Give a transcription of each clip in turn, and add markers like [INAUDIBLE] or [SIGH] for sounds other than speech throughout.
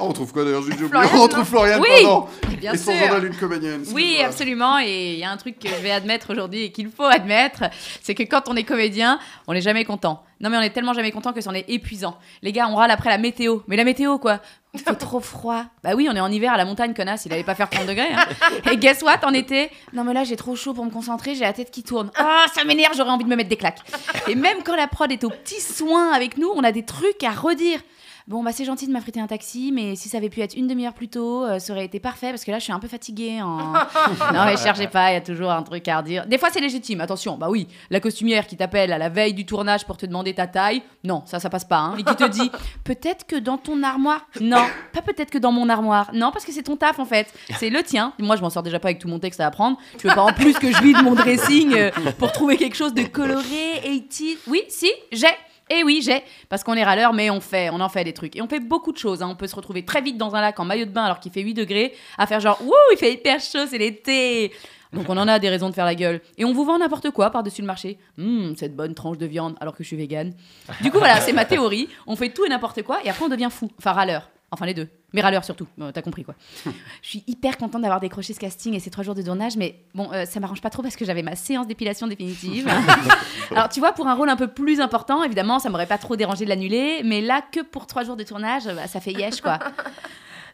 On retrouve quoi d'ailleurs J'ai oublié. On retrouve Florian Oui, pendant. bien Et son sûr. journal une comédienne. Oui, absolument. Et il y a un truc que je vais admettre aujourd'hui et qu'il faut admettre, c'est que quand on est comédien, on n'est jamais content. Non, mais on est tellement jamais content que c'en est épuisant. Les gars, on râle après la météo. Mais la météo, quoi? Il fait trop froid. Bah oui, on est en hiver à la montagne, connasse. Il allait pas faire 30 degrés. hein. Et guess what, en été? Non, mais là, j'ai trop chaud pour me concentrer. J'ai la tête qui tourne. Ah, ça m'énerve. J'aurais envie de me mettre des claques. Et même quand la prod est au petit soin avec nous, on a des trucs à redire. Bon, bah c'est gentil de m'affréter un taxi, mais si ça avait pu être une demi-heure plus tôt, euh, ça aurait été parfait parce que là, je suis un peu fatiguée. En... [LAUGHS] non, mais cherchez pas, il y a toujours un truc à redire. Des fois, c'est légitime, attention. Bah oui, la costumière qui t'appelle à la veille du tournage pour te demander ta taille, non, ça, ça passe pas. Hein. Et qui te dit, [LAUGHS] peut-être que dans ton armoire. Non, [COUGHS] pas peut-être que dans mon armoire. Non, parce que c'est ton taf en fait. C'est le tien. Moi, je m'en sors déjà pas avec tout mon texte à apprendre. Tu veux pas en plus que je vide mon dressing euh, pour trouver quelque chose de coloré, 80 Oui, si, j'ai. Et oui, j'ai, parce qu'on est râleur, mais on fait, on en fait des trucs. Et on fait beaucoup de choses. hein. On peut se retrouver très vite dans un lac en maillot de bain alors qu'il fait 8 degrés, à faire genre, wouh, il fait hyper chaud, c'est l'été. Donc on en a des raisons de faire la gueule. Et on vous vend n'importe quoi par-dessus le marché. Hum, cette bonne tranche de viande alors que je suis végane. Du coup, voilà, c'est ma théorie. On fait tout et n'importe quoi et après on devient fou. Enfin, râleur. Enfin, les deux. Mais râleur surtout. Euh, T'as compris quoi. [LAUGHS] Je suis hyper contente d'avoir décroché ce casting et ces trois jours de tournage, mais bon, euh, ça m'arrange pas trop parce que j'avais ma séance d'épilation définitive. [LAUGHS] Alors, tu vois, pour un rôle un peu plus important, évidemment, ça m'aurait pas trop dérangé de l'annuler, mais là, que pour trois jours de tournage, bah, ça fait yesh, quoi.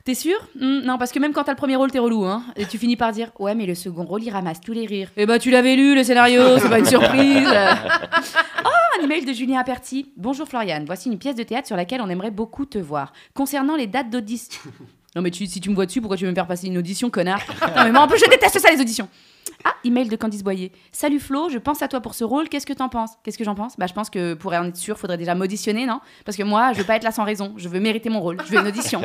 T'es sûr? Hmm, Non, parce que même quand t'as le premier rôle, t'es relou, hein. Et tu finis par dire, ouais, mais le second rôle, il ramasse tous les rires. Eh bah, tu l'avais lu, le scénario, c'est pas une surprise. [LAUGHS] Oh, un email de Julien Aperti. Bonjour Floriane, voici une pièce de théâtre sur laquelle on aimerait beaucoup te voir. Concernant les dates d'audition. Non mais tu- si tu me vois dessus, pourquoi tu veux me faire passer une audition, connard? Non mais moi en plus je déteste ça les auditions. Ah, email de Candice Boyer. Salut Flo, je pense à toi pour ce rôle, qu'est-ce que t'en penses? Qu'est-ce que j'en pense? Bah je pense que pour en être sûr, faudrait déjà m'auditionner, non? Parce que moi, je veux pas être là sans raison, je veux mériter mon rôle, je veux une audition.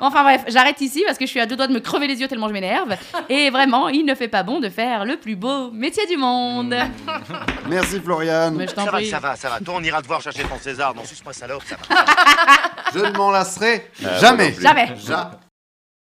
Enfin bref, j'arrête ici parce que je suis à deux doigts de me crever les yeux tellement je m'énerve. Et vraiment, il ne fait pas bon de faire le plus beau métier du monde. [LAUGHS] Merci Florian. Mais je t'en Ça va, ça va, ça va. Toi, on ira te voir chercher ton César. Non, suce-moi salope, ça va. Je ne m'en lasserai Euh, jamais. moi non plus. Jamais. Ja-